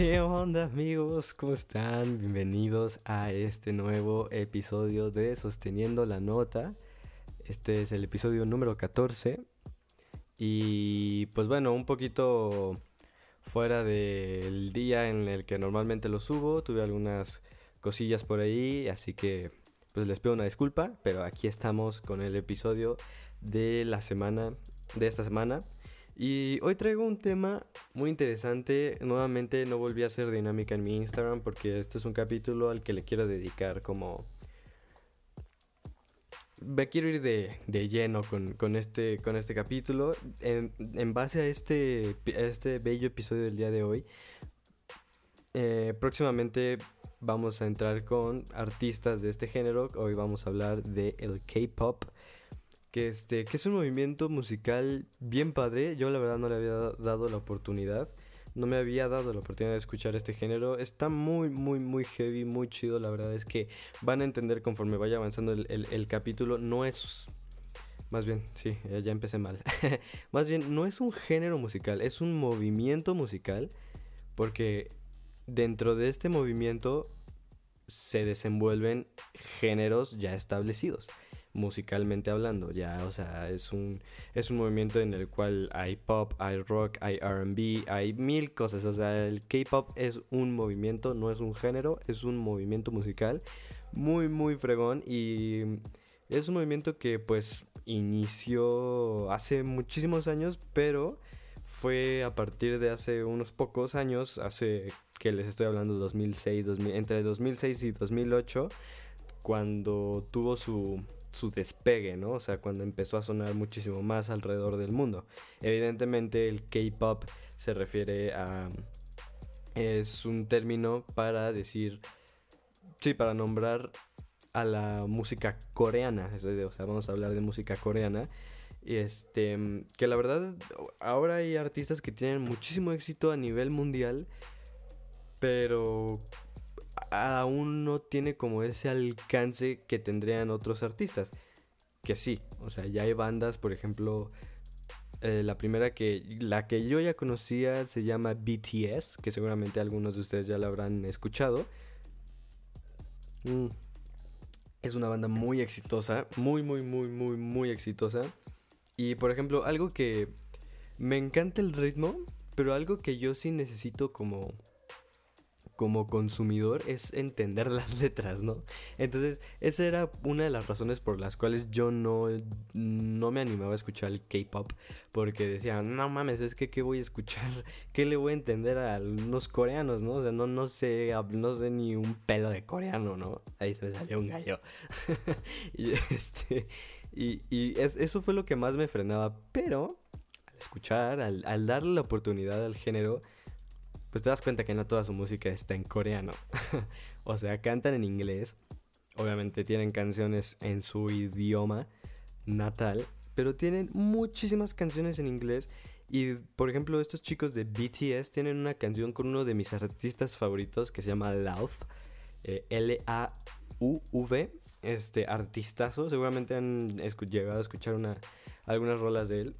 ¿Qué onda amigos? ¿Cómo están? Bienvenidos a este nuevo episodio de Sosteniendo la Nota. Este es el episodio número 14. Y pues bueno, un poquito fuera del día en el que normalmente lo subo. Tuve algunas cosillas por ahí, así que pues les pido una disculpa, pero aquí estamos con el episodio de la semana, de esta semana. Y hoy traigo un tema muy interesante. Nuevamente no volví a hacer dinámica en mi Instagram porque este es un capítulo al que le quiero dedicar como... Me quiero ir de, lleno con, este, con este capítulo. En, base a este, este bello episodio del día de hoy, eh, próximamente vamos a entrar con artistas de este género. Hoy vamos a hablar de el K-pop que este que es un movimiento musical bien padre. Yo la verdad no le había dado la oportunidad. No me había dado la oportunidad de escuchar este género. Está muy, muy, muy heavy, muy chido. La verdad es que van a entender conforme vaya avanzando el, capítulo. No es... Más bien, sí, ya empecé mal. Más bien, no es un género musical, es un movimiento musical. Porque dentro de este movimiento se desenvuelven géneros ya establecidos musicalmente hablando, ya, o sea, es un, es un movimiento en el cual hay pop, hay rock, hay RB, hay mil cosas, o sea, el K-pop es un movimiento, no es un género, es un movimiento musical muy, muy fregón y es un movimiento que pues inició hace muchísimos años, pero fue a partir de hace unos pocos años, hace que les estoy hablando 2006, 2000, entre 2006 y 2008, cuando tuvo su su despegue, ¿no? O sea, cuando empezó a sonar muchísimo más alrededor del mundo. Evidentemente el K-Pop se refiere a... Es un término para decir... Sí, para nombrar a la música coreana. O sea, vamos a hablar de música coreana. Este, que la verdad, ahora hay artistas que tienen muchísimo éxito a nivel mundial, pero aún no tiene como ese alcance que tendrían otros artistas. Que sí, o sea, ya hay bandas, por ejemplo, eh, la primera que, la que yo ya conocía se llama BTS, que seguramente algunos de ustedes ya la habrán escuchado. Mm. Es una banda muy exitosa, muy, muy, muy, muy, muy exitosa. Y por ejemplo, algo que me encanta el ritmo, pero algo que yo sí necesito como como consumidor es entender las letras, ¿no? Entonces, esa era una de las razones por las cuales yo no, no me animaba a escuchar el K-pop, porque decía, no mames, es que ¿qué voy a escuchar? ¿Qué le voy a entender a los coreanos, no? O sea, no, no, sé, no sé ni un pelo de coreano, ¿no? Ahí se me salió un gallo. y este, y, eso fue lo que más me frenaba, pero al escuchar, al darle la oportunidad al género, pues te das cuenta que no toda su música está en coreano. o sea, cantan en inglés. Obviamente tienen canciones en su idioma natal. Pero tienen muchísimas canciones en inglés. Y por ejemplo, estos chicos de BTS tienen una canción con uno de mis artistas favoritos que se llama Love. Eh, L-A-U-V. Este artistazo. Seguramente han llegado a escuchar una, algunas rolas de él.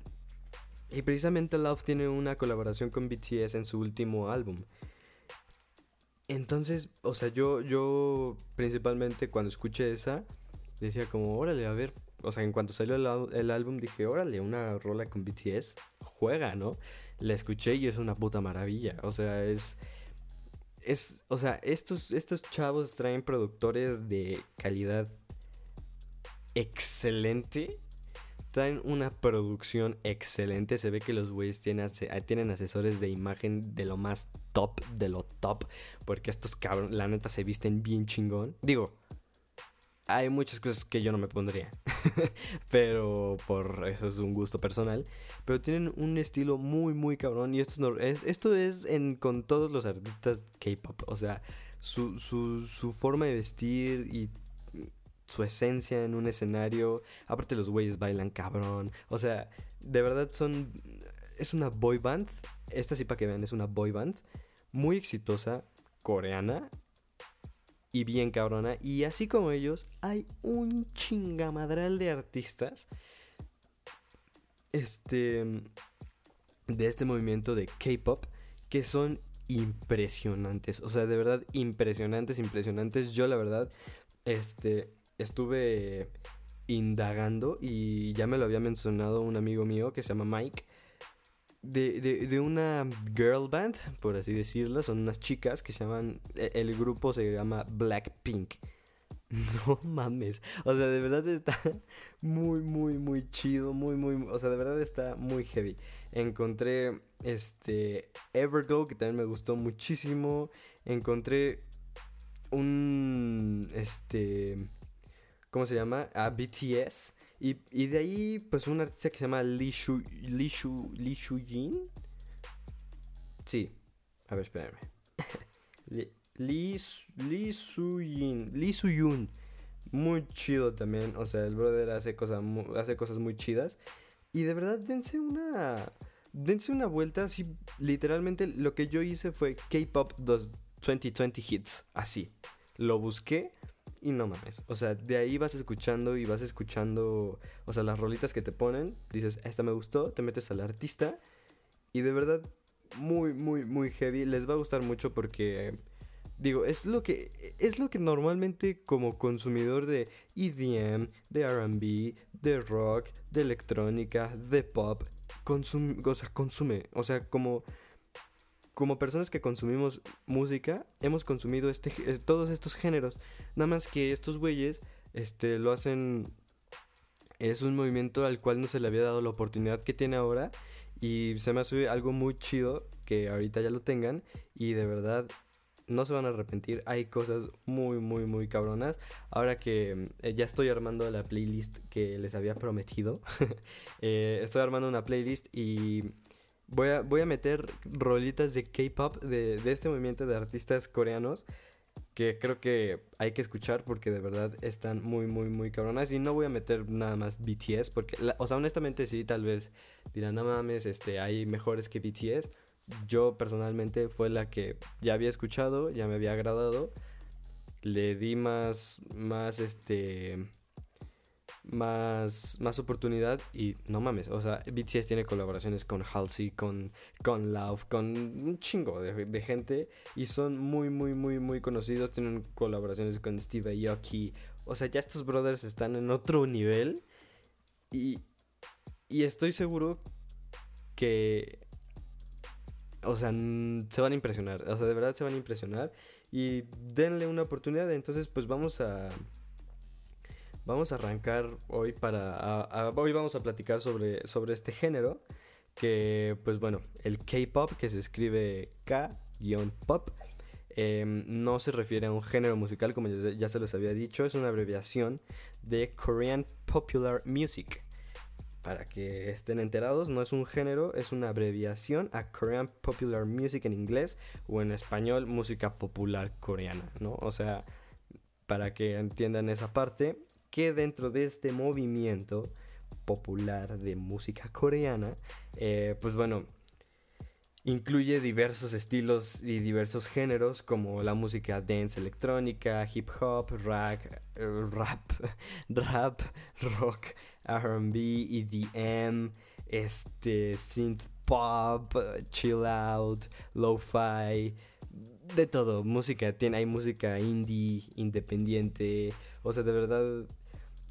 Y precisamente Love tiene una colaboración con BTS en su último álbum. Entonces, o sea, yo, yo principalmente cuando escuché esa, decía como, órale, a ver, o sea, en cuanto salió el, álbum dije, órale, una rola con BTS, juega, ¿no? La escuché y es una puta maravilla, o sea, es... Es, o sea, estos, estos chavos traen productores de calidad excelente Traen una producción excelente. Se ve que los güeyes tienen, tienen asesores de imagen de lo más top, de lo top. Porque estos cabrones, la neta, se visten bien chingón. Digo, hay muchas cosas que yo no me pondría. pero por eso es un gusto personal. Pero tienen un estilo muy, muy cabrón. Y esto es, en, con todos los artistas K-pop. O sea, su, su forma de vestir y su esencia en un escenario. Aparte los güeyes bailan cabrón. O sea, de verdad son... Es una boy band. Esta sí para que vean, es una boy band. Muy exitosa, coreana. Y bien cabrona. Y así como ellos, hay un chingamadral de artistas. Este... De este movimiento de K-Pop. Que son impresionantes. O sea, de verdad impresionantes, impresionantes. Yo la verdad, este, estuve indagando y ya me lo había mencionado un amigo mío que se llama Mike. De, de, una girl band, por así decirlo, son unas chicas que se llaman, e, el grupo se llama Blackpink. No mames, o sea, de verdad está muy, muy, muy chido, muy, muy, o sea, de verdad está muy heavy. Encontré este Everglow que también me gustó muchísimo. Encontré un este ¿cómo se llama? A BTS y, y de ahí pues un artista que se llama Lee Shu Lee Shu Lee Jin. Sí. A ver, espérame. Lee, Lee, Lee Su-yun. Lee. Muy chido también. O sea, el brother hace, cosas hace cosas muy chidas. Y de verdad, dense una. Dense una vuelta. Así, literalmente lo que yo hice fue K-Pop 2020 Hits. Así. Lo busqué. Y no mames. O sea, de ahí vas escuchando y vas escuchando. O sea, las rolitas que te ponen. Dices, esta me gustó. Te metes al artista. Y de verdad, muy, muy, muy heavy. Les va a gustar mucho porque Digo, es lo que es lo que normalmente como consumidor de EDM, de R&B, de rock, de electrónica, de pop, consume, o sea, consume, o sea, como como personas que consumimos música, hemos consumido este eh, todos estos géneros, nada más que estos güeyes este lo hacen es un movimiento al cual no se le había dado la oportunidad que tiene ahora y se me hace algo muy chido que ahorita ya lo tengan y de verdad no se van a arrepentir. Hay cosas muy, muy, muy cabronas. Ahora que eh, ya estoy armando la playlist que les había prometido. Eh, estoy armando una playlist y voy a, voy a meter rolitas de K-pop de, de, este movimiento de artistas coreanos. Que creo que hay que escuchar porque de verdad están muy, muy, muy cabronas. Y no voy a meter nada más BTS porque, o sea, honestamente sí, tal vez dirán, no mames, este, hay mejores que BTS yo personalmente fue la que ya había escuchado, ya me había agradado. Le di más, más, este, más, más oportunidad y no mames, o sea, BTS tiene colaboraciones con Halsey, con, con Love, con un chingo de, gente y son muy, muy, muy, muy conocidos. Tienen colaboraciones con Steve Aoki. O sea, ya estos brothers están en otro nivel y, y estoy seguro que o sea, se van a impresionar. O sea, de verdad se van a impresionar. Y denle una oportunidad. Entonces, pues vamos a. Vamos a arrancar hoy para. hoy vamos a platicar sobre, sobre este género. Que, pues bueno, el K-pop, que se escribe K-pop. Em, no se refiere a un género musical, como ya se los había dicho. Es una abreviación de Korean Popular Music para que estén enterados, no es un género, es una abreviación a Korean Popular Music en inglés o en español música popular coreana, ¿no? O sea, para que entiendan esa parte, que dentro de este movimiento popular de música coreana, eh, pues bueno, incluye diversos estilos y diversos géneros como la música dance electrónica, hip hop, rap, rap, rap rock, RB, EDM, este, synth pop, chill out, lo-fi, de todo, música, tiene, hay música indie, independiente, o sea, de verdad,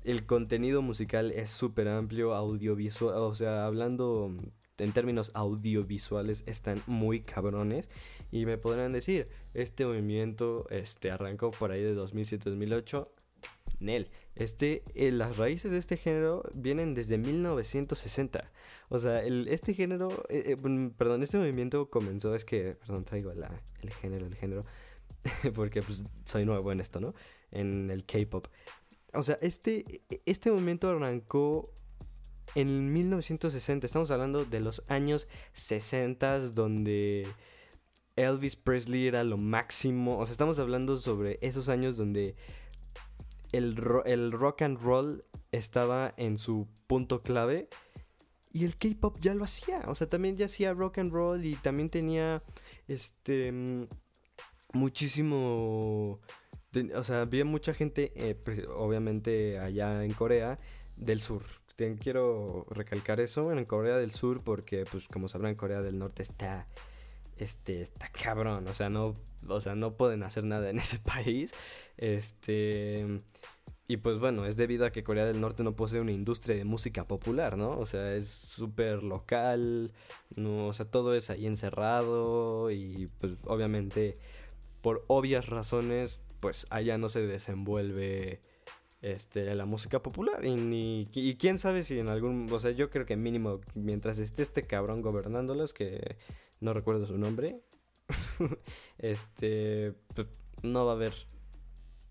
el contenido musical es súper amplio, audiovisual, o sea, hablando en términos audiovisuales están muy cabrones y me podrán decir, este movimiento este, arrancó por ahí de 2007-2008, Nel, este, eh, las raíces de este género vienen desde 1960. O sea, este género, eh, eh, perdón, este movimiento comenzó, es que, perdón, traigo el género, el género, porque pues soy nuevo en esto, ¿no? En el K-Pop. O sea, este, este movimiento arrancó en 1960. Estamos hablando de los años 60 donde Elvis Presley era lo máximo. O sea, estamos hablando sobre esos años donde el, el rock and roll estaba en su punto clave. Y el K-pop ya lo hacía. O sea, también ya hacía rock and roll y también tenía este mm, muchísimo. O sea, había mucha gente, eh, obviamente allá en Corea del Sur. quiero recalcar eso en Corea del Sur porque, pues, como sabrán, Corea del Norte está este, está cabrón, o sea, no, o sea, no pueden hacer nada en ese país, este, y pues bueno, es debido a que Corea del Norte no posee una industria de música popular, ¿no? O sea, es súper local, no, o sea, todo es ahí encerrado y pues obviamente por obvias razones, pues allá no se desenvuelve este, la música popular. Y, ni, y quién sabe si en algún. O sea, yo creo que mínimo, mientras esté este cabrón gobernándolos, que no recuerdo su nombre, este, pues, no va a haber.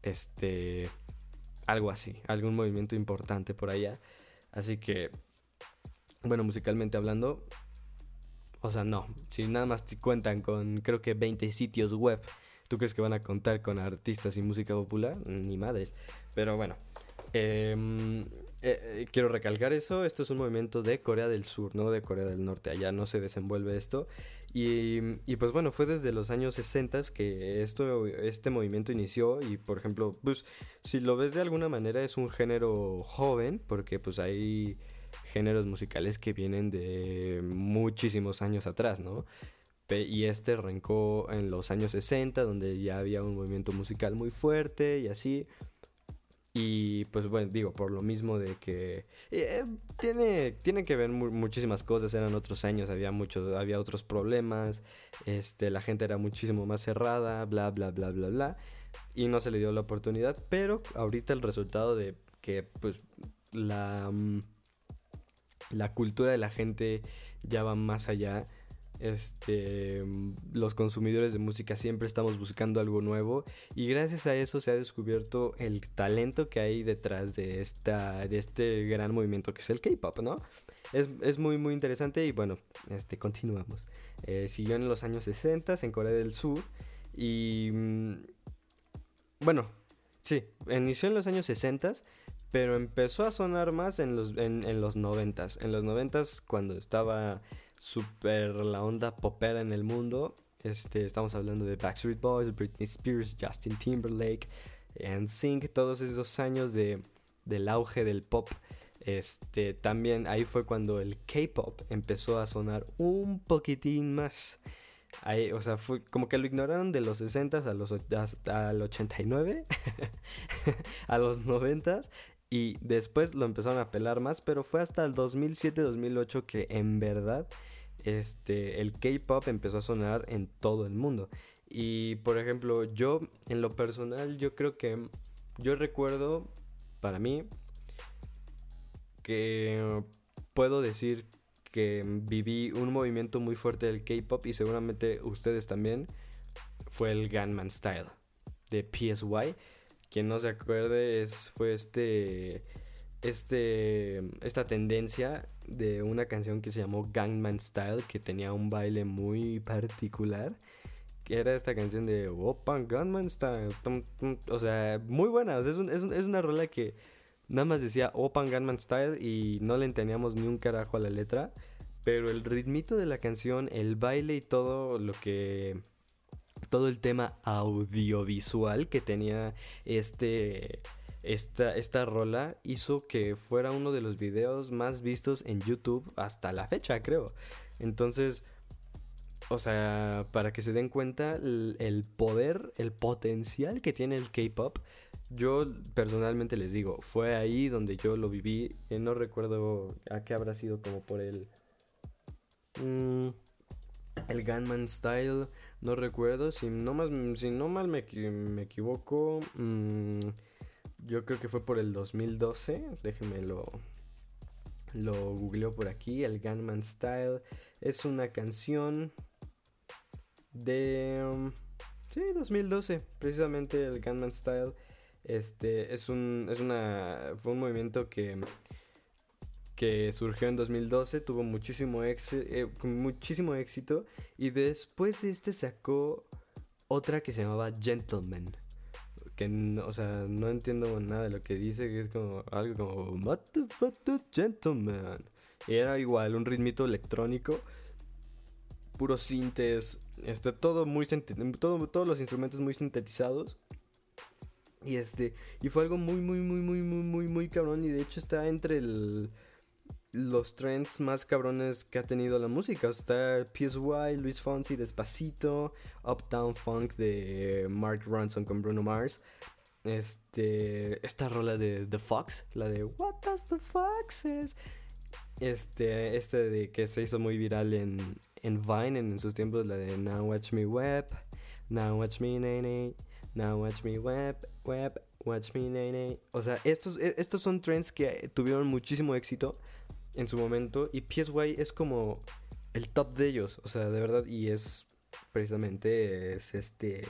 Este. Algo así, algún movimiento importante por allá. Así que, bueno, musicalmente hablando, o sea, no. Si nada más cuentan con, creo que 20 sitios web ¿Tú crees que van a contar con artistas y música popular? Ni madres. Pero bueno. Em, eh, quiero recalcar eso. Esto es un movimiento de Corea del Sur, no de Corea del Norte. Allá no se desenvuelve esto. Y, y pues bueno, fue desde los años 60 que esto, este movimiento inició. Y por ejemplo, pues si lo ves de alguna manera es un género joven. Porque pues hay géneros musicales que vienen de muchísimos años atrás, ¿no? Y este arrancó en los años 60, donde ya había un movimiento musical muy fuerte y así. Y pues bueno, digo, por lo mismo de que eh, tiene, tiene que ver muchísimas cosas, eran otros años, había muchos, había otros problemas, este, la gente era muchísimo más cerrada, bla, bla, bla, bla, bla, y no se le dio la oportunidad, pero ahorita el resultado de que pues la, mm, la cultura de la gente ya va más allá este, los consumidores de música siempre estamos buscando algo nuevo y gracias a eso se ha descubierto el talento que hay detrás de, esta, de este gran movimiento que es el K-Pop, ¿no? Es, muy muy interesante y bueno, este, continuamos. Eh, siguió en los años 60 en Corea del Sur y... Mm, bueno, sí, inició en los años 60 pero empezó a sonar más en los, en, en los 90 En los 90 cuando estaba super la onda popera en el mundo. Este, estamos hablando de Backstreet Boys, Britney Spears, Justin Timberlake, and Sync, todos esos años de, del auge del pop. Este, también ahí fue cuando el K-pop empezó a sonar un poquitín más. Ahí, o sea, fue como que lo ignoraron de los 60 a los hasta al 89, a los 90 y después lo empezaron a pelar más, pero fue hasta el 2007-2008 que en verdad este, el K-Pop empezó a sonar en todo el mundo. Y por ejemplo, yo en lo personal, yo creo que yo recuerdo, para mí, que puedo decir que viví un movimiento muy fuerte del K-Pop y seguramente ustedes también, fue el Gunman Style de PSY. Quien no se acuerde, es, fue este este, esta tendencia de una canción que se llamó Gangman Style, que tenía un baile muy particular. Que era esta canción de Open Gangman Style. O sea, muy buena. es, es, una rola que nada más decía Open Gunman Style y no le entendíamos ni un carajo a la letra. Pero el ritmito de la canción, el baile y todo lo que. Todo el tema audiovisual que tenía este esta, esta rola hizo que fuera uno de los videos más vistos en YouTube hasta la fecha, creo. Entonces, o sea, para que se den cuenta el, poder, el potencial que tiene el K-Pop, yo personalmente les digo, fue ahí donde yo lo viví. No recuerdo a qué habrá sido como por el... Mm, el Gunman Style, no recuerdo. Si no, más, si no mal me, me equivoco... Mm, yo creo que fue por el 2012. Déjenme lo, lo googleo por aquí. El Gunman Style es una canción de... Um, sí, 2012. Precisamente el Gunman Style. Este es un, es una, fue un movimiento que, que surgió en 2012, tuvo muchísimo, eh, muchísimo éxito y después de este sacó otra que se llamaba Gentleman que, no, o sea, no entiendo nada de lo que dice, que es como algo como Motherfucker Gentleman. Y era igual, un ritmito electrónico, puros sintes, este, todo muy todo, todos los instrumentos muy sintetizados. Y este, y fue algo muy, muy, muy, muy, muy, muy, muy cabrón. Y de hecho está entre el, los trends más cabrones que ha tenido la música. Está PSY, Luis Fonsi, Despacito, Uptown Funk de Mark Ronson con Bruno Mars. Este, esta rola de The Fox, la de What does the Fox is? Este, este de que se hizo muy viral en, en Vine en, sus tiempos, la de Now Watch Me Web, Now Watch Me Nene, Now Watch Me Web, Web, Watch Me Nene. O sea, estos, e, estos son trends que tuvieron muchísimo éxito en su momento y PSY es como el top de ellos, o sea, de verdad, y es precisamente es este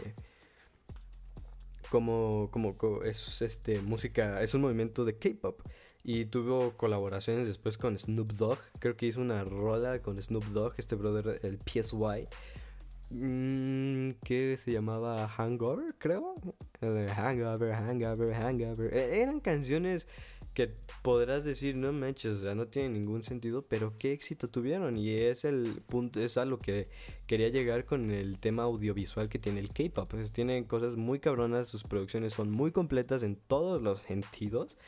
como como es este música, es un movimiento de K-pop y tuvo colaboraciones después con Snoop Dogg, creo que hizo una rola con Snoop Dogg, este brother el PSY. Mm, que se llamaba Hangover, creo. Hangover, Hangover, Hangover. E, eran canciones que podrás decir, no manches, o sea, no tiene ningún sentido, pero qué éxito tuvieron. Y es el punto, es a lo que quería llegar con el tema audiovisual que tiene el K-pop. Pues tienen cosas muy cabronas, sus producciones son muy completas en todos los sentidos.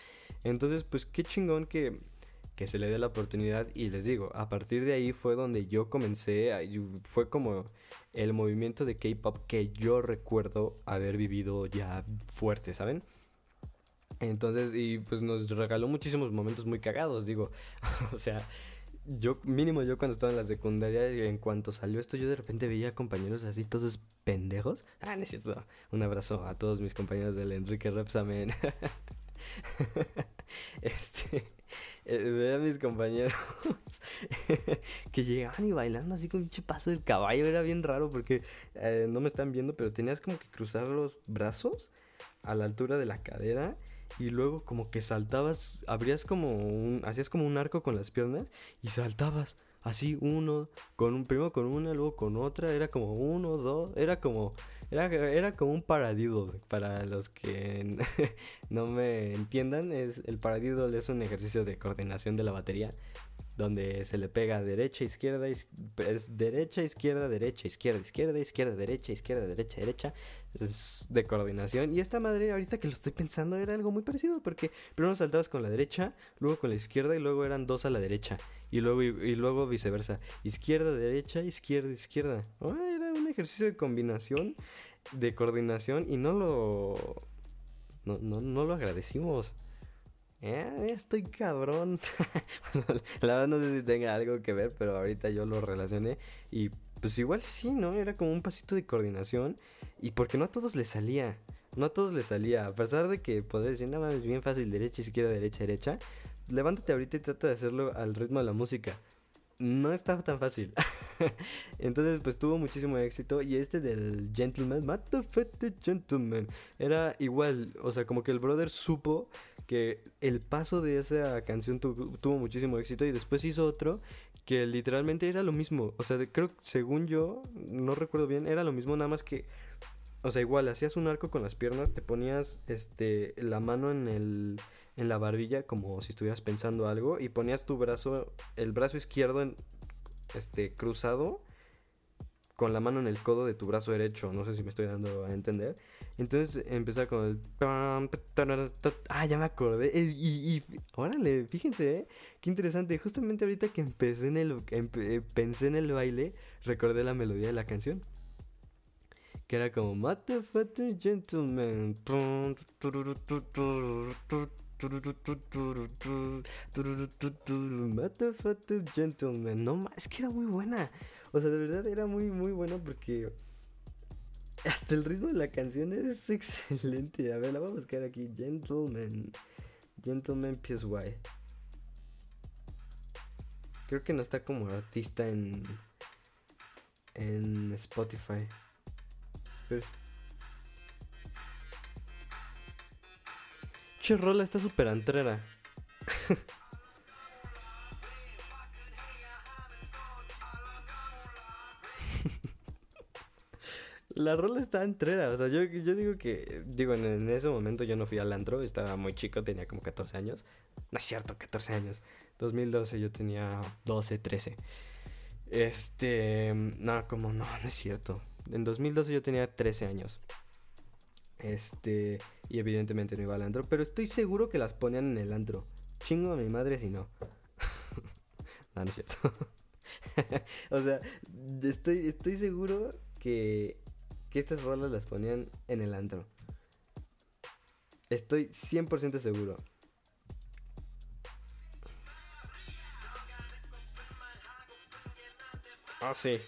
Entonces, pues qué chingón que, que se le dé la oportunidad. Y les digo, a partir de ahí fue donde yo comencé, fue como el movimiento de K-pop que yo recuerdo haber vivido ya fuerte, ¿saben? Entonces, y pues nos regaló muchísimos momentos muy cagados, digo. o sea, yo, mínimo yo cuando estaba en la secundaria, en cuanto salió esto, yo de repente veía compañeros así, todos pendejos. Ah, no es cierto. Un abrazo a todos mis compañeros del Enrique Repsamen. este, eh, veía a mis compañeros que llegaban y bailando así con un paso del caballo. Era bien raro porque eh, no me están viendo, pero tenías como que cruzar los brazos a la altura de la cadera y luego como que saltabas, abrías como un, hacías como un arco con las piernas y saltabas así uno, con un, primero con una, luego con otra, era como uno, dos, era como, era, era como un paradiddle, para los que no me entiendan, es, el paradiddle es un ejercicio de coordinación de la batería donde se le pega derecha, izquierda, es derecha, izquierda, derecha, izquierda, izquierda, izquierda, derecha, izquierda, derecha, derecha. De coordinación. Y esta madre, ahorita que lo estoy pensando, era algo muy parecido, porque primero saltabas con la derecha, luego con la izquierda y luego eran dos a la derecha. Y luego, y, luego viceversa. Izquierda, derecha, izquierda, izquierda. era un ejercicio de combinación, de coordinación y no lo... No, no, no lo agradecimos. Eh, estoy cabrón. la verdad no sé si tenga algo que ver, pero ahorita yo lo relacioné. Y pues igual sí, ¿no? Era como un pasito de coordinación. Y porque no a todos les salía. No a todos les salía. A pesar de que podría decir, nada más bien fácil, derecha, izquierda, derecha, derecha. Levántate ahorita y trata de hacerlo al ritmo de la música. No estaba tan fácil. Entonces, pues tuvo muchísimo éxito. Y este del Gentleman, Gentleman, era igual. O sea, como que el brother supo que el paso de esa canción tuvo muchísimo éxito y después hizo otro que literalmente era lo mismo. O sea, creo, según yo, no recuerdo bien, era lo mismo, nada más que, o sea, igual, hacías un arco con las piernas, te ponías, este, la mano en el, en la barbilla como si estuvieras pensando algo y ponías tu brazo, el brazo izquierdo en, este, cruzado con la mano en el codo de tu brazo derecho. No sé si me estoy dando a entender. Entonces empezaba con el... Ah, ya me acordé. Eh, y, y, órale, fíjense, ¿eh? Qué interesante. Justamente ahorita que empecé en el, eh, pensé en el baile, recordé la melodía de la canción. Que era como... Motherfucker gentleman. Motherfucker gentleman. No, es que era muy buena. O sea, de verdad era muy, muy bueno porque hasta el ritmo de la canción es excelente. A ver, la voy a buscar aquí. Gentleman. Gentleman PSY. Creo que no está como artista en. En Spotify. Pero. Che, rola está súper antrera. La rola está entrera, o sea, yo, yo digo que, digo, en, ese momento yo no fui al antro, estaba muy chico, tenía como 14 años. No es cierto, 14 años. 2012 yo tenía 12, 13. Este, no, como no, no es cierto. En 2012 yo tenía 13 años. Este, y evidentemente no iba al antro, pero estoy seguro que las ponían en el antro. Chingo a mi madre si no. No, no es cierto. o sea, estoy, estoy seguro que, que estas rolas las ponían en el antro. Estoy 100% seguro. Ah, sí.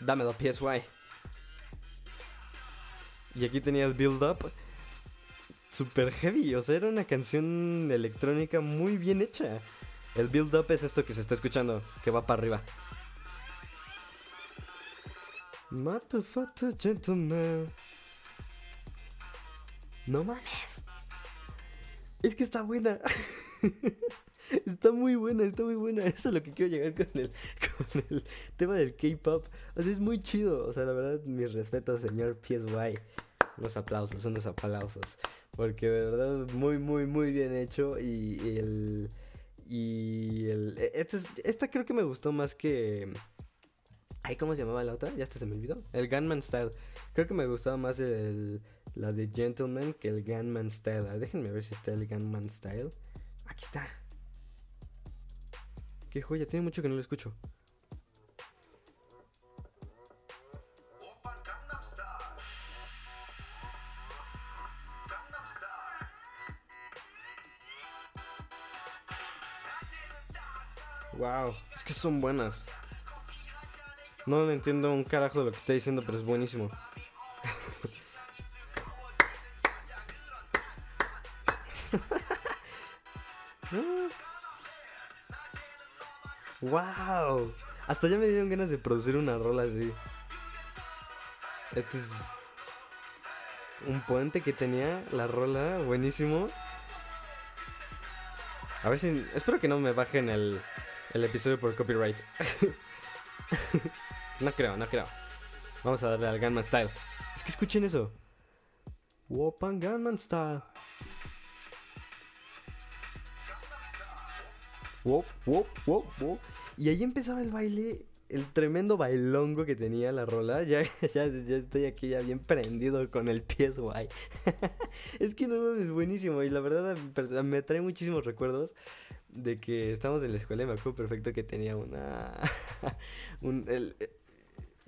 Dámelo, PSY. Y aquí tenía el build up. Super heavy. O sea, era una canción electrónica muy bien hecha. El build up es esto que se está escuchando, que va para arriba. Gentleman. No mames. Es que está buena. Está muy buena, está muy buena. Eso es lo que quiero llegar con el, con el tema del K-pop. O sea, es muy chido. O sea, la verdad, mis respetos, señor PSY. Unos aplausos, unos aplausos. Porque de verdad, muy, muy, muy bien hecho. Y, el. Y el. Esta, esta creo que me gustó más que. Ay, ¿cómo se llamaba la otra? Ya hasta se me olvidó. El Gunman Style. Creo que me gustaba más el, la de Gentleman que el Gunman Style. déjenme ver si está el Gunman Style. Aquí está. Qué joya, tiene mucho que no lo escucho. Wow, es que son buenas. No entiendo un carajo de lo que está diciendo, pero es buenísimo. ¡Wow! Hasta ya me dieron ganas de producir una rola así. Este es un puente que tenía la rola, buenísimo. A ver si. Espero que no me bajen el, el episodio por copyright. no creo, no creo. Vamos a darle al Gunman Style. Es que escuchen eso. Wopan Gunman Style. Y ahí empezaba el baile, el tremendo bailongo que tenía la rola. Ya, ya, estoy aquí ya bien prendido con el PSY. es que no es buenísimo y la verdad me trae muchísimos recuerdos de que estamos en la escuela y me acuerdo perfecto que tenía una...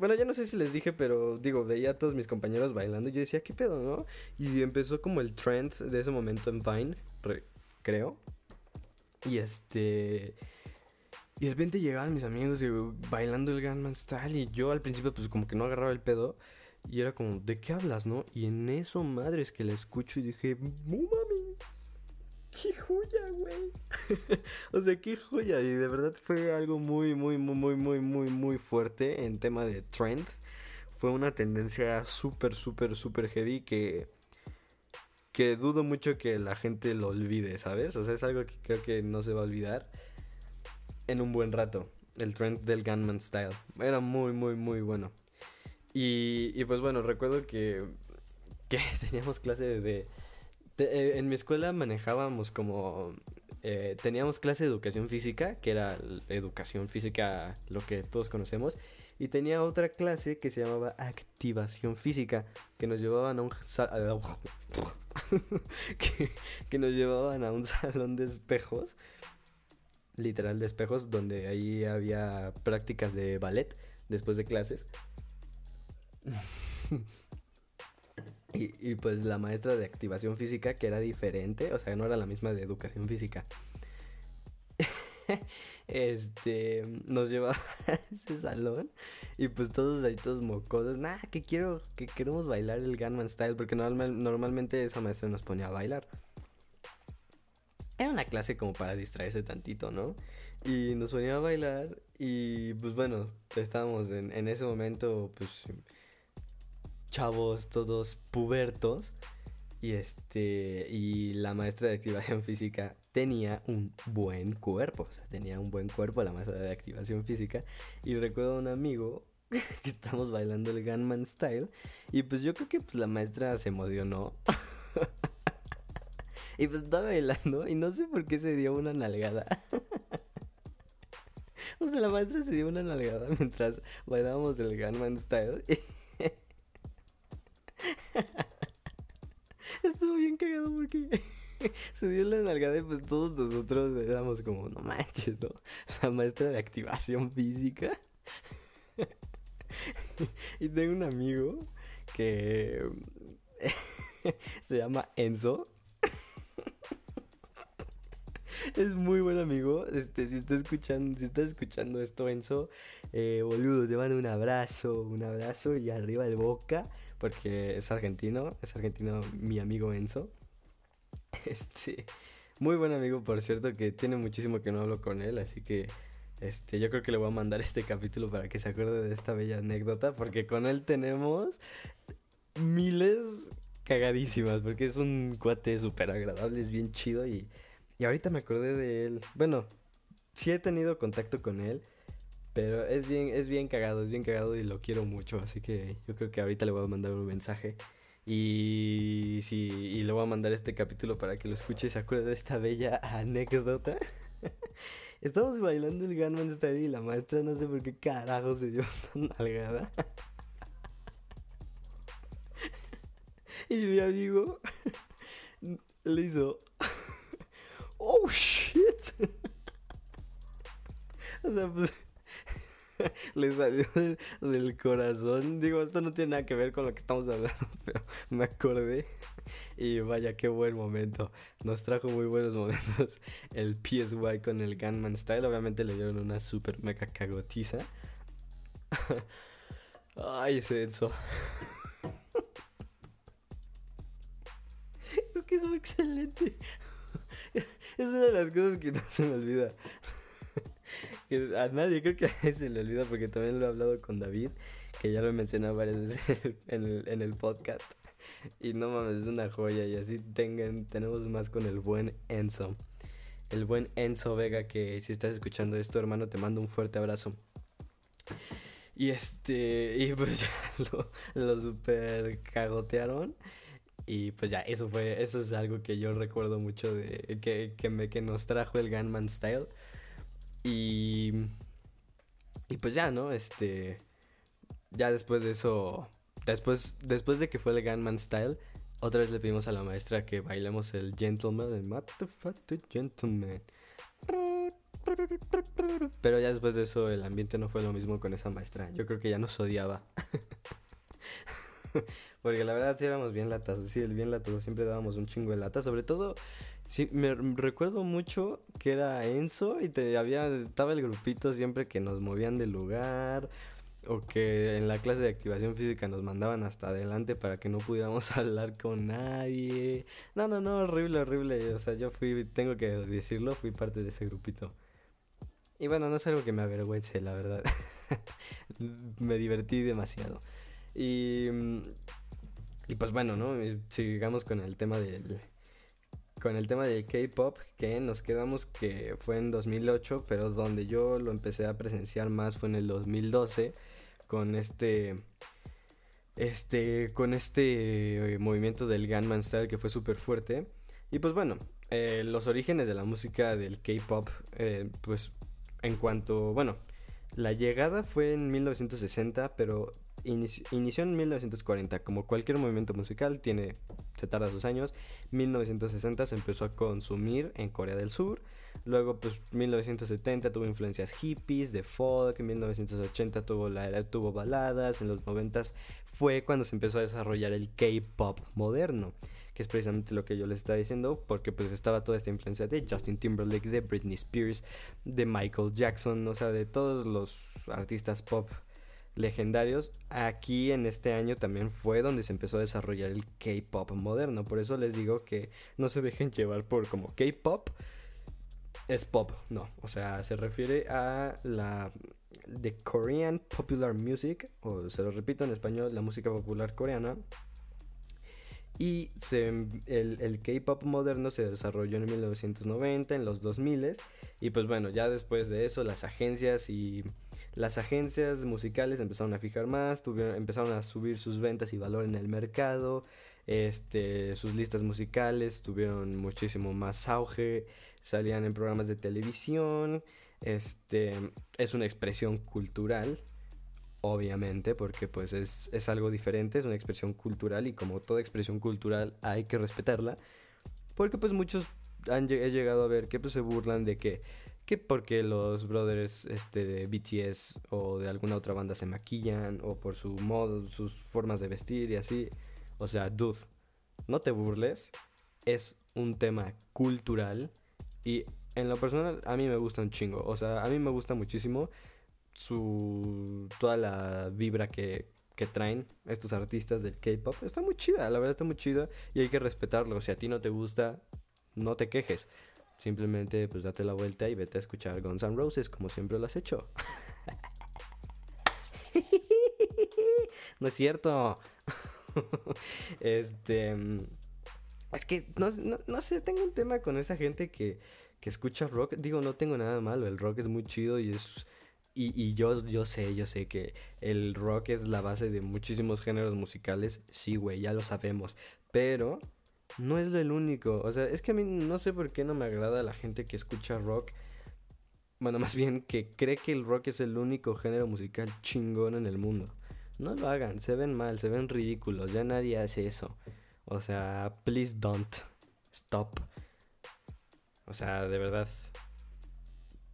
bueno, ya no sé si les dije, pero digo, veía a todos mis compañeros bailando y yo decía, ¿qué pedo, no? Y empezó como el trend de ese momento en Vine, creo. Y este. Y de repente llegaban mis amigos y, bailando el Gunman Style. Y yo al principio, pues como que no agarraba el pedo. Y era como, ¿de qué hablas, no? Y en eso, madres, que la escucho y dije, ¡No mames! ¡Qué joya, güey! o sea, qué joya. Y de verdad fue algo muy, muy, muy, muy, muy, muy, muy fuerte en tema de trend. Fue una tendencia súper, súper, súper heavy que que dudo mucho que la gente lo olvide, ¿sabes? O sea, es algo que creo que no se va a olvidar en un buen rato. El trend del Gunman Style. Era muy, muy, muy bueno. Y, y pues bueno, recuerdo que, que teníamos clase de, eh, En mi escuela manejábamos como... Eh, teníamos clase de educación física, que era educación física, lo que todos conocemos. Y tenía otra clase que se llamaba activación física, que nos llevaban a un que, nos llevaban a un salón de espejos, literal de espejos, donde ahí había prácticas de ballet después de clases. y, pues la maestra de activación física, que era diferente, o sea, no era la misma de educación física. este, nos llevaba a ese salón y pues todos ahí todos mocosos, nada, que quiero, que queremos bailar el Gunman Style, porque normalmente esa maestra nos ponía a bailar. Era una clase como para distraerse tantito, ¿no? Y nos ponía a bailar y pues bueno, estábamos en, en ese momento pues chavos todos pubertos y este y la maestra de activación física tenía un buen cuerpo, o sea, tenía un buen cuerpo la maestra de activación física y recuerdo a un amigo que estamos bailando el Gunman Style y pues yo creo que pues la maestra se emocionó. y pues estaba bailando y no sé por qué se dio una nalgada. o sea, la maestra se dio una nalgada mientras bailábamos el Gunman Style. Estuvo porque se dio la nalgada y pues todos nosotros éramos como, no manches, ¿no? La maestra de activación física. y tengo un amigo que se llama Enzo. es muy buen amigo. Este, si está escuchando, si estás escuchando esto, Enzo, eh, boludo, te mando un abrazo, un abrazo y arriba de boca, porque es argentino, es argentino mi amigo Enzo. Este, muy buen amigo, por cierto, que tiene muchísimo que no hablo con él, así que este, yo creo que le voy a mandar este capítulo para que se acuerde de esta bella anécdota, porque con él tenemos miles cagadísimas, porque es un cuate súper agradable, es bien chido y, y ahorita me acordé de él. Bueno, sí he tenido contacto con él, pero es bien, es bien cagado, es bien cagado y lo quiero mucho, así que yo creo que ahorita le voy a mandar un mensaje. Y sí, y le voy a mandar este capítulo para que lo escuche y se acuerde de esta bella anécdota. Estamos bailando el Gunman Style y la maestra no sé por qué carajo se dio tan nalgada. y mi amigo le hizo. ¡Oh shit! o sea, pues. le salió del, corazón. Digo, esto no tiene nada que ver con lo que estamos hablando, pero me acordé. Y vaya, qué buen momento. Nos trajo muy buenos momentos el PSY con el Gunman Style. Obviamente le dieron una super mega cagotiza. Ay, ese Enzo. es que es muy excelente. Es una de las cosas que no se me olvida a nadie creo que a se le olvida porque también lo he hablado con David, que ya lo he mencionado varias veces en el, en el podcast. Y no mames, es una joya. Y así tengan, tenemos más con el buen Enzo. El buen Enzo Vega, que si estás escuchando esto, hermano, te mando un fuerte abrazo. Y este, y pues ya lo, lo super cagotearon. Y pues ya, eso fue, eso es algo que yo recuerdo mucho de que, que, me, que nos trajo el Gunman Style. Y. Y pues ya, ¿no? Este. Ya después de eso. Después, después de que fue el Gunman Style, otra vez le pedimos a la maestra que bailemos el Gentleman. El Gentleman. Pero ya después de eso el ambiente no fue lo mismo con esa maestra. Yo creo que ya nos odiaba. Porque la verdad sí éramos bien latas. Sí, el bien latados siempre dábamos un chingo de lata. Sobre todo Sí, me recuerdo mucho que era Enzo y te había estaba el grupito siempre que nos movían del lugar o que en la clase de activación física nos mandaban hasta adelante para que no pudiéramos hablar con nadie. No, no, no, horrible, horrible. O sea, yo fui, tengo que decirlo, fui parte de ese grupito. Y bueno, no es algo que me avergüence, la verdad. me divertí demasiado. Y, y pues bueno, ¿no? Sigamos con el tema del con el tema del K-pop, que nos quedamos que fue en 2008, pero donde yo lo empecé a presenciar más fue en el 2012 con este este con este eh, movimiento del Gunman Style que fue súper fuerte. Y pues bueno, eh, los orígenes de la música del K-pop, eh, pues en cuanto, bueno, la llegada fue en 1960, pero inició, en 1940. Como cualquier movimiento musical, tiene, se tarda sus años. 1960 se empezó a consumir en Corea del Sur. Luego, pues 1970 tuvo influencias hippies, de folk. En 1980 tuvo, la, tuvo baladas. En los 90 fue cuando se empezó a desarrollar el K-pop moderno que es precisamente lo que yo les estaba diciendo, porque pues estaba toda esta influencia de Justin Timberlake, de Britney Spears, de Michael Jackson, o sea, de todos los artistas pop legendarios. Aquí en este año también fue donde se empezó a desarrollar el K-pop moderno. Por eso les digo que no se dejen llevar por como K-pop es pop, no. O sea, se refiere a la de Korean Popular Music, o se lo repito en español, la música popular coreana. Y se, el, el K-pop moderno se desarrolló en 1990, en los 2000 y pues bueno, ya después de eso las agencias y las agencias musicales empezaron a fijar más, tuvieron, empezaron a subir sus ventas y valor en el mercado, este, sus listas musicales tuvieron muchísimo más auge, salían en programas de televisión, este, es una expresión cultural, obviamente, porque pues es, es algo diferente, es una expresión cultural y como toda expresión cultural hay que respetarla Porque pues muchos han he llegado a ver que pues se burlan de que que porque los brothers este, de BTS o de alguna otra banda se maquillan o por su modo, sus formas de vestir y así. O sea, dude, no te burles. Es un tema cultural y en lo personal a mí me gusta un chingo. O sea, a mí me gusta muchísimo su toda la vibra que, que traen estos artistas del K-pop. Está muy chida, la verdad está muy chida y hay que respetarlo. Si a ti no te gusta, no te quejes. Simplemente pues date la vuelta y vete a escuchar Guns N' Roses como siempre lo has hecho. no es cierto. este... Es que no, no, sé, tengo un tema con esa gente que, que escucha rock. Digo, no tengo nada malo, el rock es muy chido y es... Y, y yo, yo sé, yo sé que el rock es la base de muchísimos géneros musicales. Sí, güey, ya lo sabemos. Pero no es el único. O sea, es que a mí no sé por qué no me agrada la gente que escucha rock. Bueno, más bien que cree que el rock es el único género musical chingón en el mundo. No lo hagan, se ven mal, se ven ridículos, ya nadie hace eso. O sea, please don't stop. O sea, de verdad,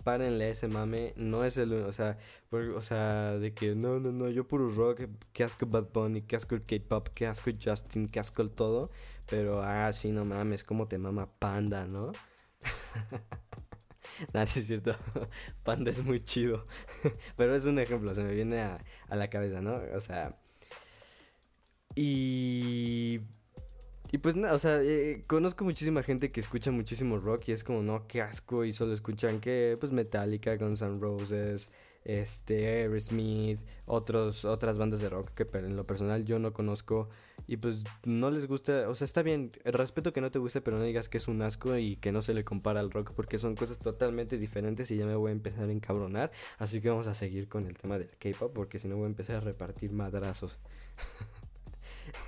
párenle ese mame, no es el, o sea, o sea, de que no, no, no, yo puro rock, que asco Bad Bunny, que asco el K-pop, que asco Justin, que asco el todo, pero ah, sí, no mames, como te mama Panda, ¿no? Nada, es cierto, Panda es muy chido, pero es un ejemplo, se me viene a la cabeza, ¿no? O sea, y y pues nada, o sea, eh, conozco muchísima gente que escucha muchísimo rock y es como, no, qué asco, y solo escuchan que, pues Metallica, Guns N' Roses, este, Aerosmith, otros, otras bandas de rock que en lo personal yo no conozco y pues no les gusta, o sea, está bien, respeto que no te guste, pero no digas que es un asco y que no se le compara al rock porque son cosas totalmente diferentes y ya me voy a empezar a encabronar, así que vamos a seguir con el tema del K-pop porque si no voy a empezar a repartir madrazos.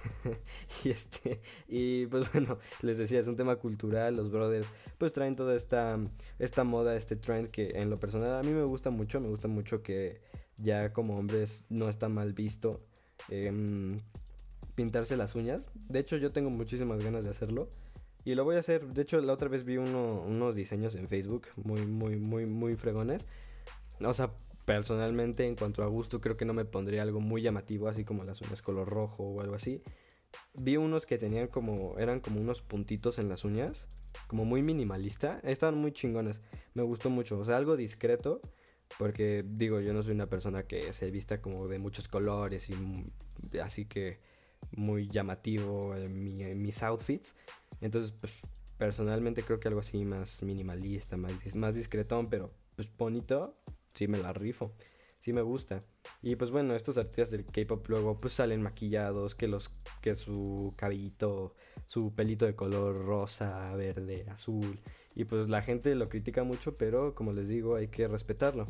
y este, y pues bueno, les decía, es un tema cultural, los brothers pues traen toda esta, esta moda, este trend que en lo personal a mí me gusta mucho, me gusta mucho que ya como hombres no está mal visto em, pintarse las uñas. De hecho yo tengo muchísimas ganas de hacerlo. Y lo voy a hacer. De hecho, la otra vez vi unos diseños en Facebook muy, muy, muy, muy fregones. O sea, personalmente, en cuanto a gusto, creo que no me pondría algo muy llamativo, así como las uñas color rojo o algo así. Vi unos que tenían como, eran como unos puntitos en las uñas, como muy minimalista. Estaban muy chingones, me gustó mucho, o sea, algo discreto, porque digo, yo no soy una persona que se vista como de muchos colores y así que muy llamativo en, mis outfits. Entonces, pues personalmente creo que algo así más minimalista, más, más discretón, pero pues bonito, sí me la rifo. Sí me gusta. Y pues bueno, estos artistas del K-pop luego pues salen maquillados, que los que su cabellito, su pelito de color rosa, verde, azul. Y pues la gente lo critica mucho, pero como les digo, hay que respetarlo.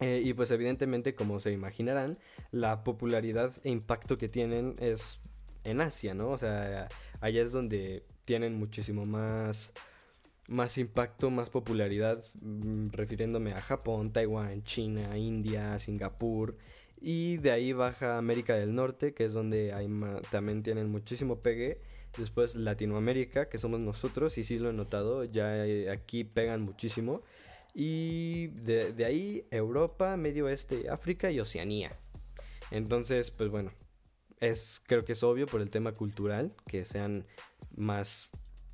Eh, y pues evidentemente, como se imaginarán, la popularidad e impacto que tienen es en Asia, ¿no? O sea, allá es donde tienen muchísimo más más impacto, más popularidad, mm, refiriéndome a Japón, Taiwán, China, India, Singapur. Y de ahí baja América del Norte, que es donde hay también tienen muchísimo pegue. Después Latinoamérica, que somos nosotros, y sí lo he notado, ya eh, aquí pegan muchísimo. Y de, de ahí Europa, Medio Oeste, África y Oceanía. Entonces, pues bueno, es, creo que es obvio por el tema cultural que sean más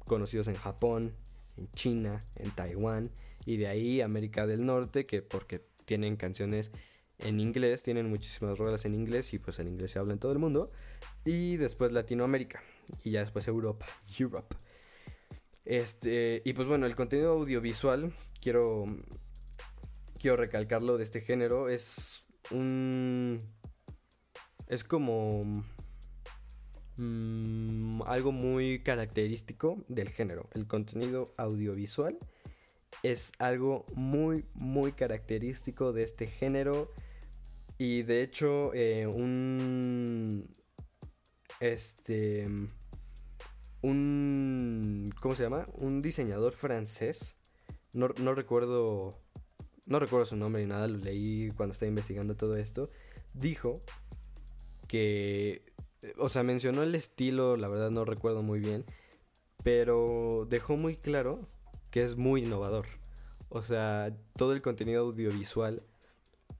conocidos en Japón, en China, en Taiwán y de ahí América del Norte, que porque tienen canciones en inglés, tienen muchísimas rolas en inglés y pues en inglés se habla en todo el mundo. Y después Latinoamérica y ya después Europa, Europe. Este, y pues bueno, el contenido audiovisual, quiero quiero recalcarlo de este género, es un es como Mm, algo muy característico del género. El contenido audiovisual es algo muy, muy característico de este género. Y de hecho, eh, un. Este. Un. ¿Cómo se llama? Un diseñador francés. No, no recuerdo. No recuerdo su nombre ni nada, lo leí cuando estaba investigando todo esto. Dijo que o sea, mencionó el estilo, la verdad no recuerdo muy bien, pero dejó muy claro que es muy innovador. O sea, todo el contenido audiovisual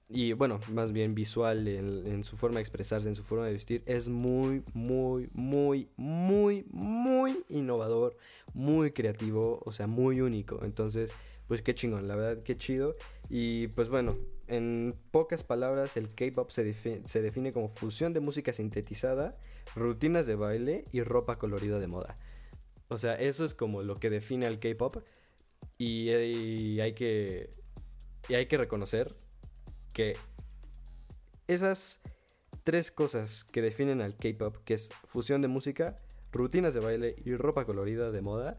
y bueno, más bien visual en, su forma de expresarse, en su forma de vestir, es muy, muy, muy, muy, muy innovador, muy creativo, o sea, muy único. Entonces, pues qué chingón, la verdad, qué chido. Y pues bueno, en pocas palabras, el K-pop se, se define como fusión de música sintetizada, rutinas de baile y ropa colorida de moda. O sea, eso es como lo que define al K-pop. Y, hay que. Y hay que reconocer que esas tres cosas que definen al K-pop, que es fusión de música, rutinas de baile y ropa colorida de moda,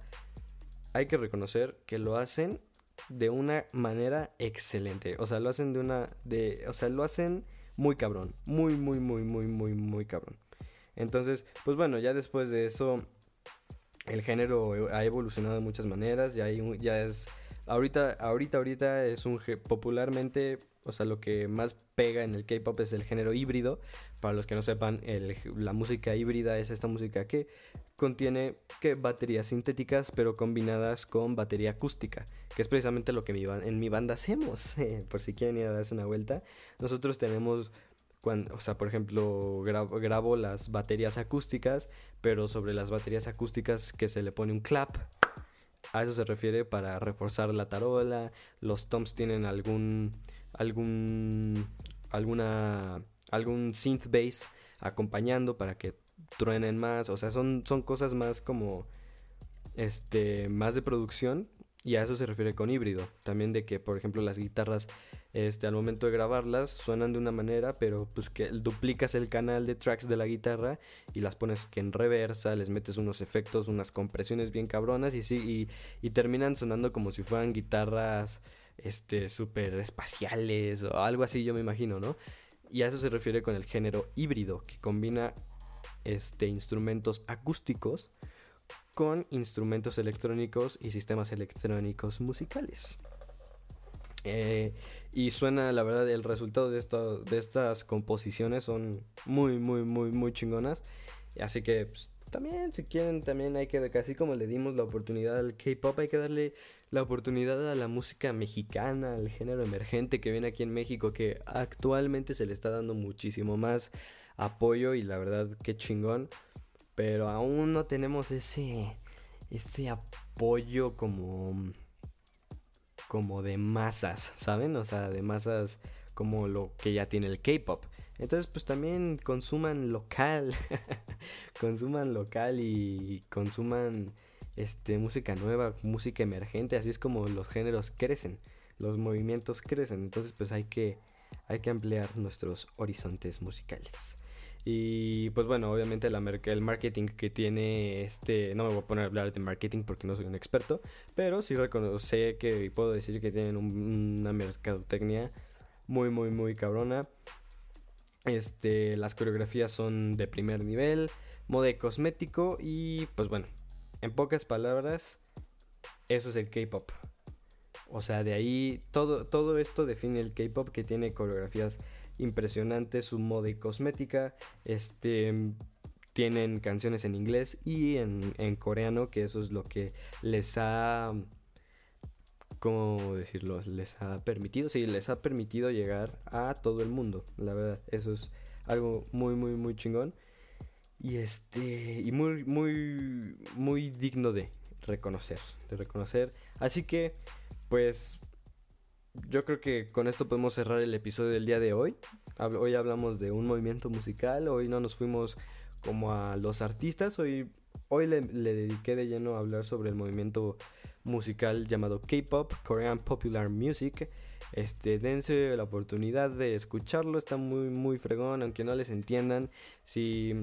hay que reconocer que lo hacen de una manera excelente. O sea, lo hacen de una. De, o sea, lo hacen muy cabrón. Muy, muy, muy, muy, muy, muy cabrón. Entonces, pues bueno, ya después de eso, el género ha evolucionado de muchas maneras. Ya, hay ya es ahorita, ahorita, ahorita es un popularmente, o sea, lo que más pega en el K-pop es el género híbrido. Para los que no sepan, la música híbrida es esta música que contiene que baterías sintéticas, pero combinadas con batería acústica, que es precisamente lo que en mi banda hacemos. por si quieren ir a darse una vuelta, nosotros tenemos cuando, o sea, por ejemplo, grabo, las baterías acústicas, pero sobre las baterías acústicas que se le pone un clap a eso se refiere para reforzar la tarola. Los toms tienen algún algún alguna algún synth bass acompañando para que truenen más, o sea, son son cosas más como este más de producción y a eso se refiere con híbrido. También de que, por ejemplo, las guitarras este, al momento de grabarlas suenan de una manera, pero pues que duplicas el canal de tracks de la guitarra y las pones que en reversa, les metes unos efectos, unas compresiones bien cabronas y sí, y, terminan sonando como si fueran guitarras este súper espaciales o algo así, yo me imagino, ¿no? Y a eso se refiere con el género híbrido, que combina este, instrumentos acústicos con instrumentos electrónicos y sistemas electrónicos musicales. Eh, y suena, la verdad, el resultado de, esto, de estas composiciones son muy, muy, muy, muy chingonas. Así que pues, también, si quieren, también hay que, así como le dimos la oportunidad al K-Pop, hay que darle la oportunidad a la música mexicana, al género emergente que viene aquí en México, que actualmente se le está dando muchísimo más apoyo y la verdad, qué chingón. Pero aún no tenemos ese, ese apoyo como como de masas, ¿saben? O sea, de masas como lo que ya tiene el K-pop. Entonces, pues también consuman local. consuman local y consuman este música nueva, música emergente, así es como los géneros crecen, los movimientos crecen. Entonces, pues hay que hay que ampliar nuestros horizontes musicales. Y pues bueno, obviamente el marketing que tiene este, no me voy a poner a hablar de marketing porque no soy un experto, pero sí sé que y puedo decir que tienen una mercadotecnia muy, muy, muy cabrona. Este, las coreografías son de primer nivel, moda cosmético y pues bueno, en pocas palabras, eso es el K-pop. O sea, de ahí todo, todo esto define el K-pop que tiene coreografías impresionante su moda y cosmética. Este tienen canciones en inglés y en, coreano, que eso es lo que les ha ¿cómo decirlo? Les ha permitido, sí, les ha permitido llegar a todo el mundo, la verdad, eso es algo muy, muy, muy chingón. Y este, y muy, muy, muy digno de reconocer, de reconocer. Así que, pues, yo creo que con esto podemos cerrar el episodio del día de hoy. Hoy hablamos de un movimiento musical, hoy no nos fuimos como a los artistas, hoy, hoy le, dediqué de lleno a hablar sobre el movimiento musical llamado K-Pop, Korean Popular Music. Este, dense la oportunidad de escucharlo, está muy muy fregón, aunque no les entiendan. Si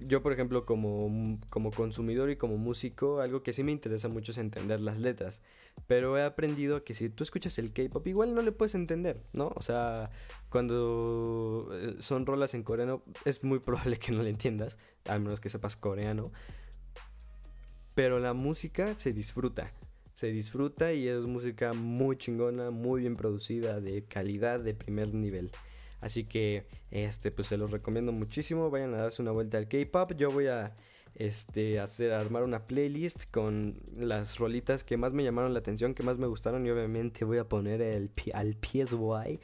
yo, por ejemplo, como, como consumidor y como músico, algo que sí me interesa mucho es entender las letras. Pero he aprendido que si tú escuchas el K-pop, igual no le puedes entender, ¿no? O sea, cuando eh, son rolas en coreano, es muy probable que no le entiendas, al menos que sepas coreano. Pero la música se disfruta. Se disfruta y es música muy chingona, muy bien producida, de calidad de primer nivel. Así que este pues se los recomiendo muchísimo, vayan a darse una vuelta al K-pop. Yo voy a este, hacer, armar una playlist con las rolitas que más me llamaron la atención, que más me gustaron y obviamente voy a poner el, al PSY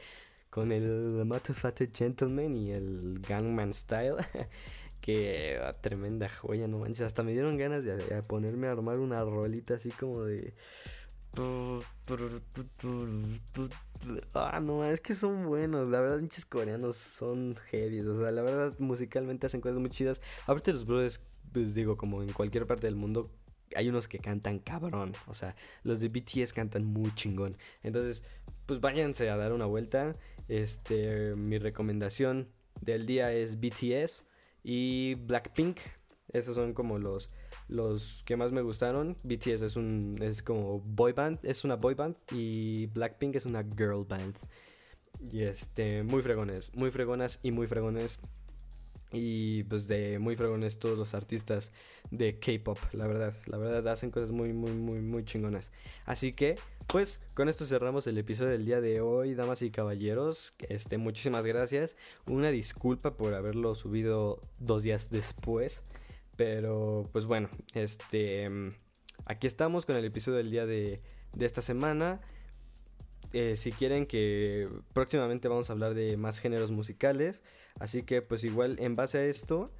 con el Motherfucker Gentleman y el Gangman Style. que ah, tremenda joya, no manches. Hasta me dieron ganas de, ponerme a armar una rolita así como de. Ah, no, es que son buenos. La verdad, pinches coreanos son heavy. O sea, la verdad, musicalmente hacen cosas muy chidas. Aparte, los brothers, pues digo, como en cualquier parte del mundo, hay unos que cantan cabrón. O sea, los de BTS cantan muy chingón. Entonces, pues váyanse a dar una vuelta. Este, mi recomendación del día es BTS y Blackpink. Esos son como los, los que más me gustaron. BTS es un es como boy band, es una boy band y Blackpink es una girl band. Y este, muy fregones, muy fregonas y muy fregones. Y pues de muy fregones todos los artistas de K-pop, la verdad, la verdad hacen cosas muy muy muy muy chingonas. Así que pues con esto cerramos el episodio del día de hoy, damas y caballeros. Este, muchísimas gracias. Una disculpa por haberlo subido dos días después. Pero pues bueno, este aquí estamos con el episodio del día de, de esta semana. Eh, si quieren que próximamente vamos a hablar de más géneros musicales. Así que pues igual en base a esto,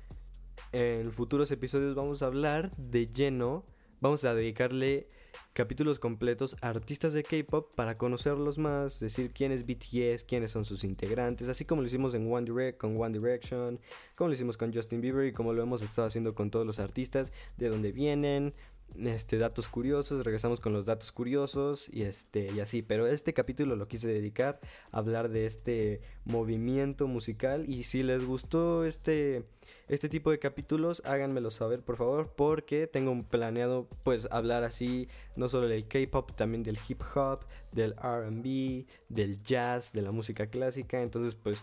en futuros episodios vamos a hablar de lleno. Vamos a dedicarle capítulos completos artistas de K-pop para conocerlos más, decir quién es BTS, quiénes son sus integrantes, así como lo hicimos en One Direct con One Direction, como lo hicimos con Justin Bieber y como lo hemos estado haciendo con todos los artistas, de dónde vienen, este datos curiosos, regresamos con los datos curiosos y este y así, pero este capítulo lo quise dedicar a hablar de este movimiento musical y si les gustó este este tipo de capítulos, háganmelo saber por favor, porque tengo planeado pues hablar así, no solo del K-pop, también del hip hop, del RB, del jazz, de la música clásica. Entonces pues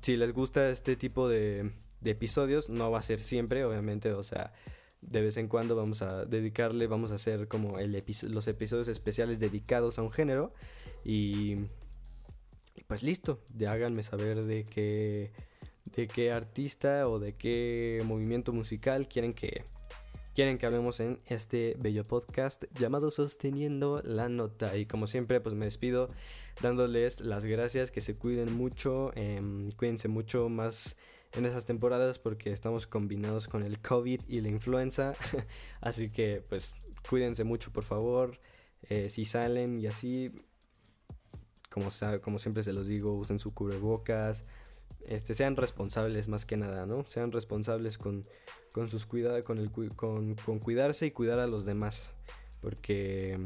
si les gusta este tipo de, de episodios, no va a ser siempre, obviamente, o sea, de vez en cuando vamos a dedicarle, vamos a hacer como el los episodios especiales dedicados a un género y, pues listo, ya háganme saber de qué de qué artista o de qué movimiento musical quieren que quieren que hablemos en este bello podcast llamado Sosteniendo la Nota. Y como siempre, pues me despido dándoles las gracias, que se cuiden mucho, em, cuídense mucho más en esas temporadas porque estamos combinados con el COVID y la influenza. así que pues cuídense mucho, por favor. Eh, si salen y así, como, como siempre se los digo, usen su cubrebocas este, sean responsables más que nada, ¿no? Sean responsables con, con sus con, con, con cuidarse y cuidar a los demás. Porque,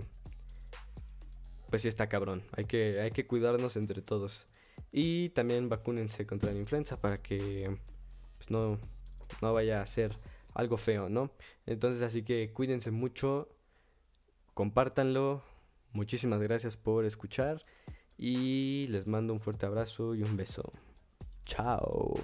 pues sí está cabrón. Hay que, hay que cuidarnos entre todos. Y también vacúnense contra la influenza para que pues, no, no vaya a ser algo feo, ¿no? Entonces así que cuídense mucho, compártanlo. Muchísimas gracias por escuchar y les mando un fuerte abrazo y un beso. Ciao.